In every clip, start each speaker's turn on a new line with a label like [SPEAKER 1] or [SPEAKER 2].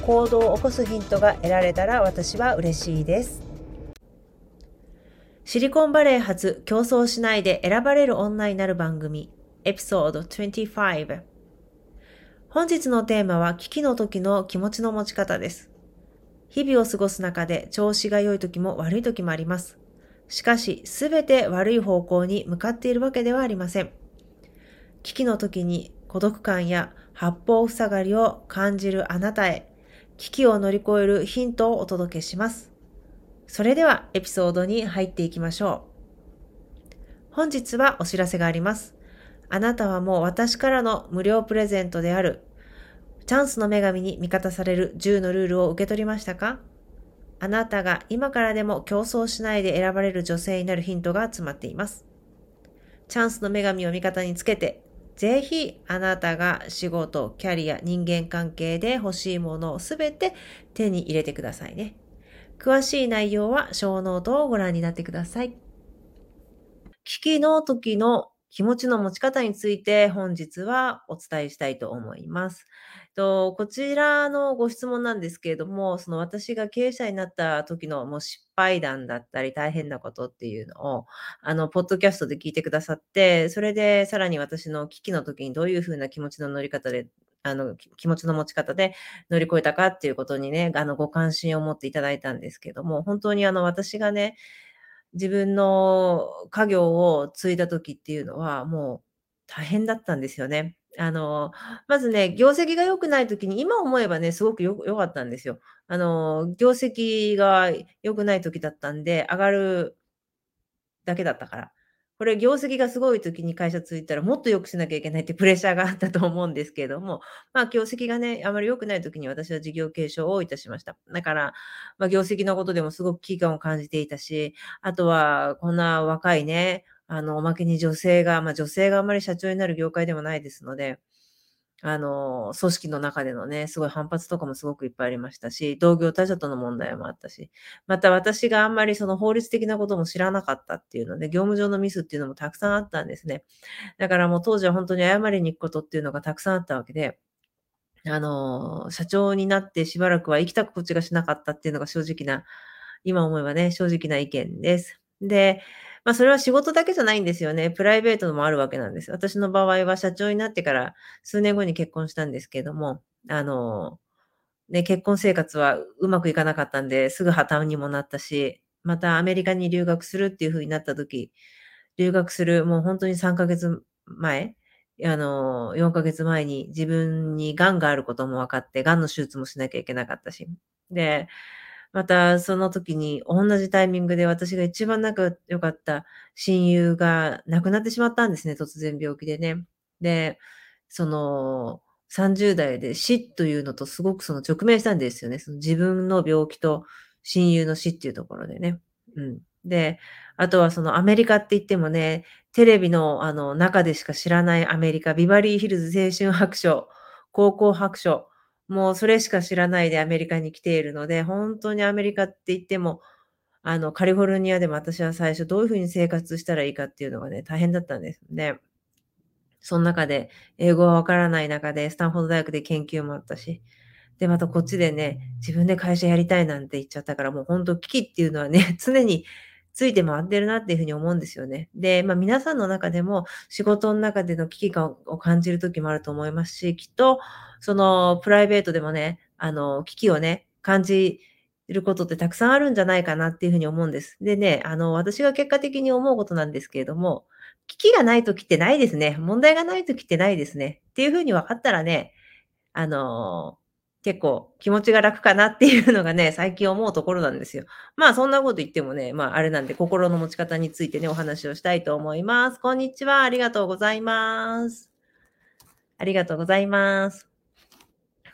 [SPEAKER 1] 行動を起こすヒントが得られたら私は嬉しいです。シリコンバレー発競争しないで選ばれる女になる番組エピソード25本日のテーマは危機の時の気持ちの持ち方です。日々を過ごす中で調子が良い時も悪い時もあります。しかし、すべて悪い方向に向かっているわけではありません。危機の時に孤独感や八方塞がりを感じるあなたへ、危機を乗り越えるヒントをお届けします。それではエピソードに入っていきましょう。本日はお知らせがあります。あなたはもう私からの無料プレゼントである、チャンスの女神に味方される10のルールを受け取りましたか？あなたが今からでも競争しないで選ばれる女性になるヒントが詰まっています。チャンスの女神を味方につけてぜひあなたが仕事、キャリア、人間関係で欲しいものをすべて手に入れてくださいね。詳しい内容は小ノートをご覧になってください。危機の時の気持ちの持ち方について本日はお伝えしたいと思います。と、こちらのご質問なんですけれども、その私が経営者になった時のもう失敗談だったり大変なことっていうのを、あの、ポッドキャストで聞いてくださって、それでさらに私の危機の時にどういうふうな気持ちの乗り方で、あの、気持ちの持ち方で乗り越えたかっていうことにね、あの、ご関心を持っていただいたんですけども、本当にあの、私がね、自分の家業を継いだ時っていうのは、もう大変だったんですよね。あの、まずね、業績が良くない時に、今思えばね、すごくよ良かったんですよ。あの、業績が良くない時だったんで、上がるだけだったから。これ業績がすごい時に会社継いだらもっと良くしなきゃいけないってプレッシャーがあったと思うんですけれども、まあ業績がね、あまり良くない時に私は事業継承をいたしました。だから、まあ業績のことでもすごく危機感を感じていたし、あとはこんな若いね、あの、おまけに女性が、まあ女性があんまり社長になる業界でもないですので、あの、組織の中でのね、すごい反発とかもすごくいっぱいありましたし、同業他社との問題もあったし、また私があんまりその法律的なことも知らなかったっていうので、業務上のミスっていうのもたくさんあったんですね。だからもう当時は本当に謝りに行くことっていうのがたくさんあったわけで、あの、社長になってしばらくは生きた心地がしなかったっていうのが正直な、今思えばね、正直な意見です。で、まあ、それは仕事だけじゃないんですよね。プライベートもあるわけなんです。私の場合は社長になってから数年後に結婚したんですけれども、あの、ね、結婚生活はうまくいかなかったんで、すぐ破綻にもなったし、またアメリカに留学するっていう風になった時、留学するもう本当に3ヶ月前、あの、4ヶ月前に自分に癌があることも分かって、癌の手術もしなきゃいけなかったし。で、またその時に同じタイミングで私が一番仲良かった親友が亡くなってしまったんですね、突然病気でね。で、その30代で死というのとすごくその直面したんですよね。その自分の病気と親友の死っていうところでね。うん。で、あとはそのアメリカって言ってもね、テレビのあの中でしか知らないアメリカ、ビバリーヒルズ青春白書、高校白書、もうそれしか知らないでアメリカに来ているので、本当にアメリカって言っても、あの、カリフォルニアでも私は最初どういうふうに生活したらいいかっていうのがね、大変だったんですね。その中で、英語はわからない中で、スタンフォード大学で研究もあったし、で、またこっちでね、自分で会社やりたいなんて言っちゃったから、もう本当危機っていうのはね、常について回ってるなっていうふうに思うんですよね。で、まあ皆さんの中でも仕事の中での危機感を感じる時もあると思いますし、きっと、そのプライベートでもね、あの、危機をね、感じることってたくさんあるんじゃないかなっていうふうに思うんです。でね、あの、私が結果的に思うことなんですけれども、危機がない時ってないですね。問題がない時ってないですね。っていうふうに分かったらね、あの結構気持ちが楽かなっていうのがね、最近思うところなんですよ。まあそんなこと言ってもね、まああれなんで心の持ち方についてね、お話をしたいと思います。こんにちは。ありがとうございます。ありがとうございます。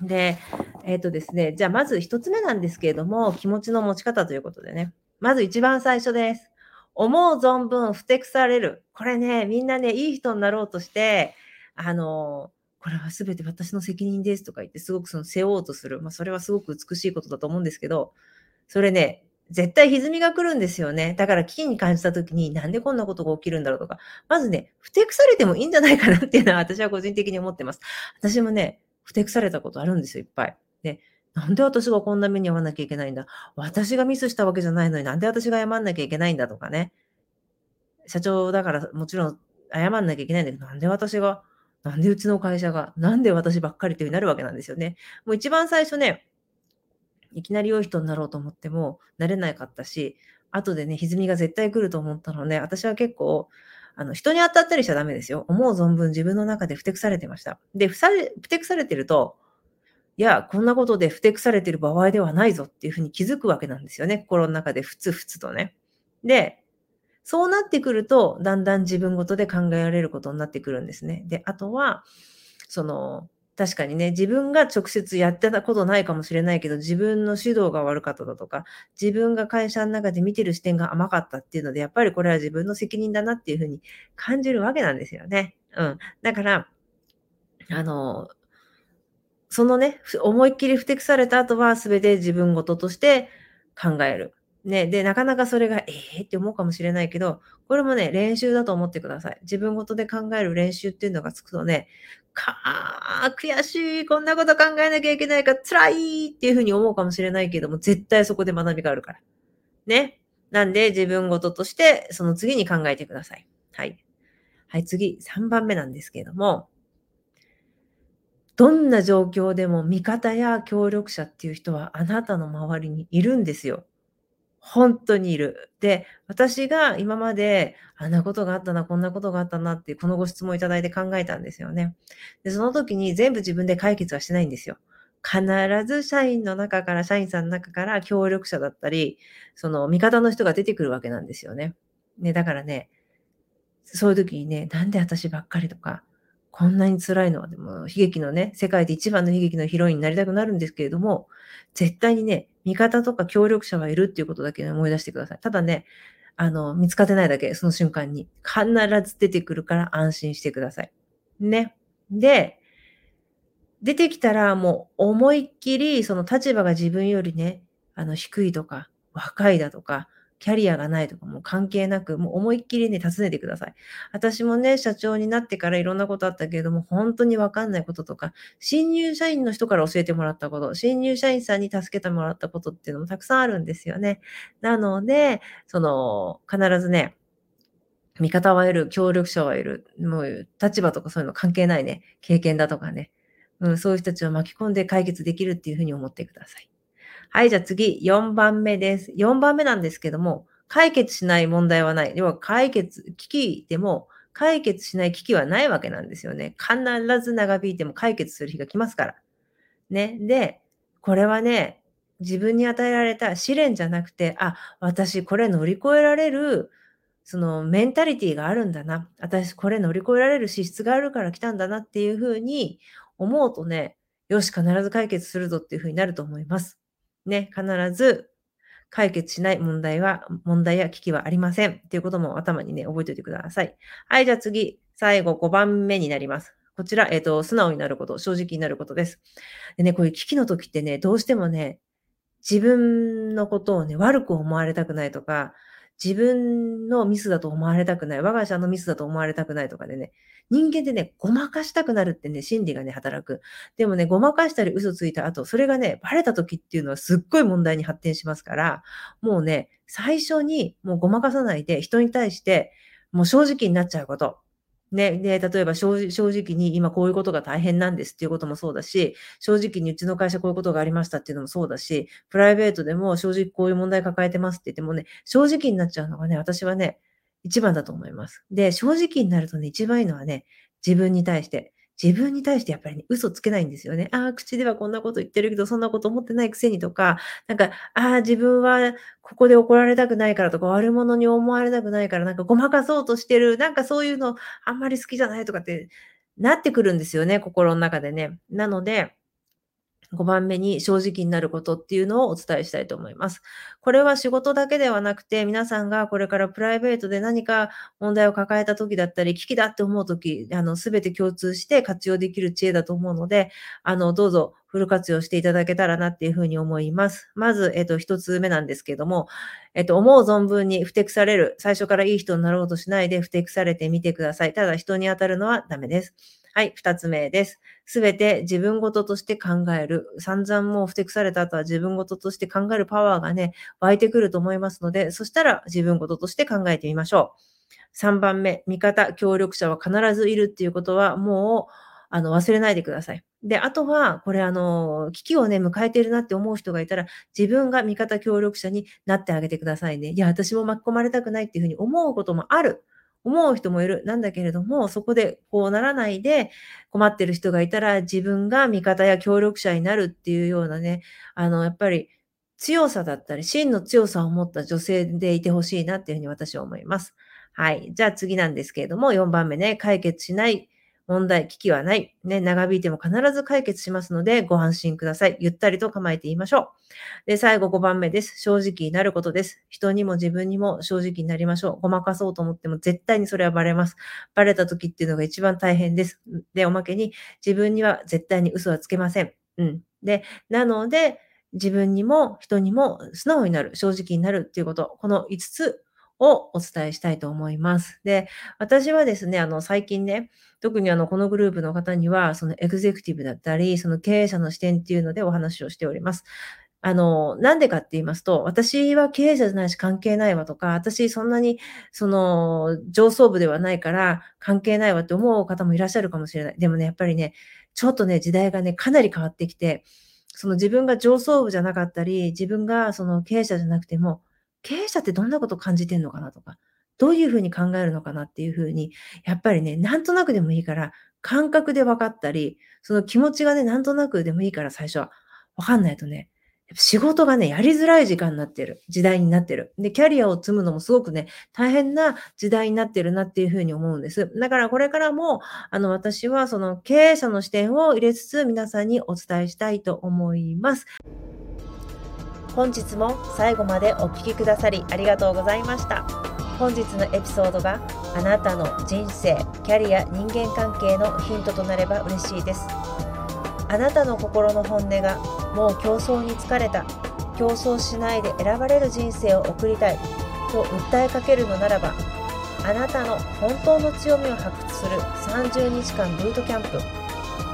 [SPEAKER 1] で、えっ、ー、とですね、じゃあまず一つ目なんですけれども、気持ちの持ち方ということでね。まず一番最初です。思う存分ふてくされる。これね、みんなね、いい人になろうとして、あの、これは全て私の責任ですとか言って、すごくその背負おうとする。まあ、それはすごく美しいことだと思うんですけど、それね、絶対歪みが来るんですよね。だから危機に感じた時になんでこんなことが起きるんだろうとか、まずね、ふてくされてもいいんじゃないかなっていうのは私は個人的に思ってます。私もね、ふてくされたことあるんですよ、いっぱい。で、なんで私がこんな目に遭わなきゃいけないんだ私がミスしたわけじゃないのになんで私が謝んなきゃいけないんだとかね。社長だからもちろん謝んなきゃいけないんだけど、なんで私がなんでうちの会社が、なんで私ばっかりというになるわけなんですよね。もう一番最初ね、いきなり良い人になろうと思っても、なれなかったし、後でね、歪みが絶対来ると思ったので、私は結構、あの、人に当たったりしちゃダメですよ。思う存分自分の中でふてくされてました。で、ふされ、ふてくされてると、いや、こんなことでふてくされてる場合ではないぞっていうふうに気づくわけなんですよね。心の中でふつふつとね。で、そうなってくると、だんだん自分ごとで考えられることになってくるんですね。で、あとは、その、確かにね、自分が直接やってたことないかもしれないけど、自分の指導が悪かっただとか、自分が会社の中で見てる視点が甘かったっていうので、やっぱりこれは自分の責任だなっていうふうに感じるわけなんですよね。うん。だから、あの、そのね、思いっきりふてくされた後は、すべて自分ごととして考える。ね、で、なかなかそれが、ええー、って思うかもしれないけど、これもね、練習だと思ってください。自分ごとで考える練習っていうのがつくとね、かー、悔しい、こんなこと考えなきゃいけないから辛いっていうふうに思うかもしれないけども、絶対そこで学びがあるから。ね。なんで、自分ごととして、その次に考えてください。はい。はい、次、3番目なんですけれども、どんな状況でも味方や協力者っていう人はあなたの周りにいるんですよ。本当にいる。で、私が今まで、あんなことがあったな、こんなことがあったなって、このご質問いただいて考えたんですよね。で、その時に全部自分で解決はしてないんですよ。必ず社員の中から、社員さんの中から協力者だったり、その味方の人が出てくるわけなんですよね。ね、だからね、そういう時にね、なんで私ばっかりとか、こんなに辛いのは、でも、悲劇のね、世界で一番の悲劇のヒロインになりたくなるんですけれども、絶対にね、味方とか協力者はいるっていうことだけ思い出してください。ただね、あの、見つかってないだけ、その瞬間に。必ず出てくるから安心してください。ね。で、出てきたらもう思いっきり、その立場が自分よりね、あの、低いとか、若いだとか、キャリアがないとかも関係なく、もう思いっきりね、尋ねてください。私もね、社長になってからいろんなことあったけれども、本当にわかんないこととか、新入社員の人から教えてもらったこと、新入社員さんに助けてもらったことっていうのもたくさんあるんですよね。なので、その、必ずね、味方はいる、協力者はいる、もう立場とかそういうの関係ないね、経験だとかね、うん、そういう人たちを巻き込んで解決できるっていうふうに思ってください。はい、じゃあ次、4番目です。4番目なんですけども、解決しない問題はない。要は解決、危機でも解決しない危機はないわけなんですよね。必ず長引いても解決する日が来ますから。ね。で、これはね、自分に与えられた試練じゃなくて、あ、私これ乗り越えられる、そのメンタリティがあるんだな。私これ乗り越えられる資質があるから来たんだなっていうふうに思うとね、よし、必ず解決するぞっていうふうになると思います。ね、必ず解決しない問題は、問題や危機はありません。っていうことも頭にね、覚えておいてください。はい、じゃあ次、最後5番目になります。こちら、えっ、と、素直になること、正直になることです。でね、こういう危機の時ってね、どうしてもね、自分のことをね、悪く思われたくないとか、自分のミスだと思われたくない、我が社のミスだと思われたくないとかでね、人間でね、ごまかしたくなるってね、心理がね、働く。でもね、ごまかしたり嘘ついた後、それがね、バレた時っていうのはすっごい問題に発展しますから、もうね、最初にもうごまかさないで人に対して、もう正直になっちゃうこと。ね、で、例えば正直に今こういうことが大変なんですっていうこともそうだし、正直にうちの会社こういうことがありましたっていうのもそうだし、プライベートでも正直こういう問題抱えてますって言ってもね、正直になっちゃうのがね、私はね、一番だと思います。で、正直になるとね、一番いいのはね、自分に対して、自分に対してやっぱりね、嘘つけないんですよね。ああ、口ではこんなこと言ってるけど、そんなこと思ってないくせにとか、なんか、ああ、自分はここで怒られたくないからとか、悪者に思われたくないから、なんかごまかそうとしてる、なんかそういうのあんまり好きじゃないとかってなってくるんですよね、心の中でね。なので、5番目に正直になることっていうのをお伝えしたいと思います。これは仕事だけではなくて、皆さんがこれからプライベートで何か問題を抱えた時だったり、危機だって思う時、あの、すべて共通して活用できる知恵だと思うので、あの、どうぞフル活用していただけたらなっていうふうに思います。まず、えっと、一つ目なんですけども、えっと、思う存分に不適される。最初からいい人になろうとしないで不適されてみてください。ただ、人に当たるのはダメです。はい、二つ目です。すべて自分事として考える。散々もうふてくされた後は自分事として考えるパワーがね、湧いてくると思いますので、そしたら自分事として考えてみましょう。3番目、味方、協力者は必ずいるっていうことは、もう、あの、忘れないでください。で、あとは、これあの、危機をね、迎えているなって思う人がいたら、自分が味方協力者になってあげてくださいね。いや、私も巻き込まれたくないっていうふうに思うこともある。思う人もいる。なんだけれども、そこでこうならないで困ってる人がいたら自分が味方や協力者になるっていうようなね、あの、やっぱり強さだったり、真の強さを持った女性でいてほしいなっていうふうに私は思います。はい。じゃあ次なんですけれども、4番目ね、解決しない問題、危機はない。ね、長引いても必ず解決しますので、ご安心ください。ゆったりと構えて言いましょう。で、最後5番目です。正直になることです。人にも自分にも正直になりましょう。ごまかそうと思っても絶対にそれはバレます。バレた時っていうのが一番大変です。で、おまけに自分には絶対に嘘はつけません。うん。で、なので、自分にも人にも素直になる、正直になるっていうこと、この5つをお伝えしたいと思います。で、私はですね、あの、最近ね、特にあの、このグループの方には、そのエグゼクティブだったり、その経営者の視点っていうのでお話をしております。あの、なんでかって言いますと、私は経営者じゃないし関係ないわとか、私そんなに、その、上層部ではないから関係ないわって思う方もいらっしゃるかもしれない。でもね、やっぱりね、ちょっとね、時代がね、かなり変わってきて、その自分が上層部じゃなかったり、自分がその経営者じゃなくても、経営者ってどんなこと感じてんのかなとか、どういうふうに考えるのかなっていうふうに、やっぱりね、なんとなくでもいいから、感覚で分かったり、その気持ちがね、なんとなくでもいいから最初は分かんないとね、仕事がね、やりづらい時間になってる。時代になってる。で、キャリアを積むのもすごくね、大変な時代になってるなっていうふうに思うんです。だからこれからも、あの、私はその経営者の視点を入れつつ皆さんにお伝えしたいと思います。本日も最後までお聴きくださりありがとうございました。本日のエピソードがあなたの人生、キャリア、人間関係のヒントとなれば嬉しいです。あなたの心の本音がもう競争に疲れた、競争しないで選ばれる人生を送りたいと訴えかけるのならば、あなたの本当の強みを発掘する30日間ブートキャンプ、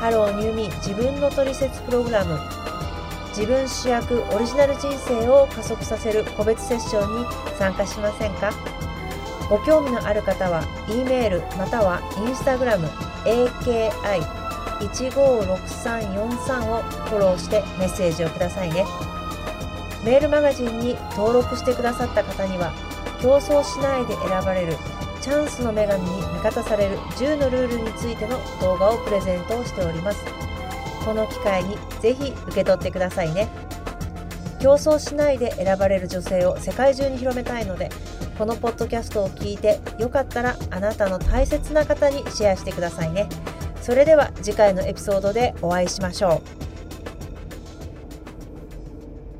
[SPEAKER 1] Hello New Me 自分の取説プログラム自分主役オリジナル人生を加速させる個別セッションに参加しませんか？ご興味のある方は E メールまたは Instagram AKI156343 をフォローしてメッセージをくださいね。メールマガジンに登録してくださった方には競争しないで選ばれるチャンスの女神に味方される10のルールについての動画をプレゼントをしております。この機会にぜひ受け取ってくださいね。競争しないで選ばれる女性を世界中に広めたいのでこのポッドキャストを聞いてよかったらあなたの大切な方にシェアしてくださいね。それでは次回のエピソードでお会いしましょう。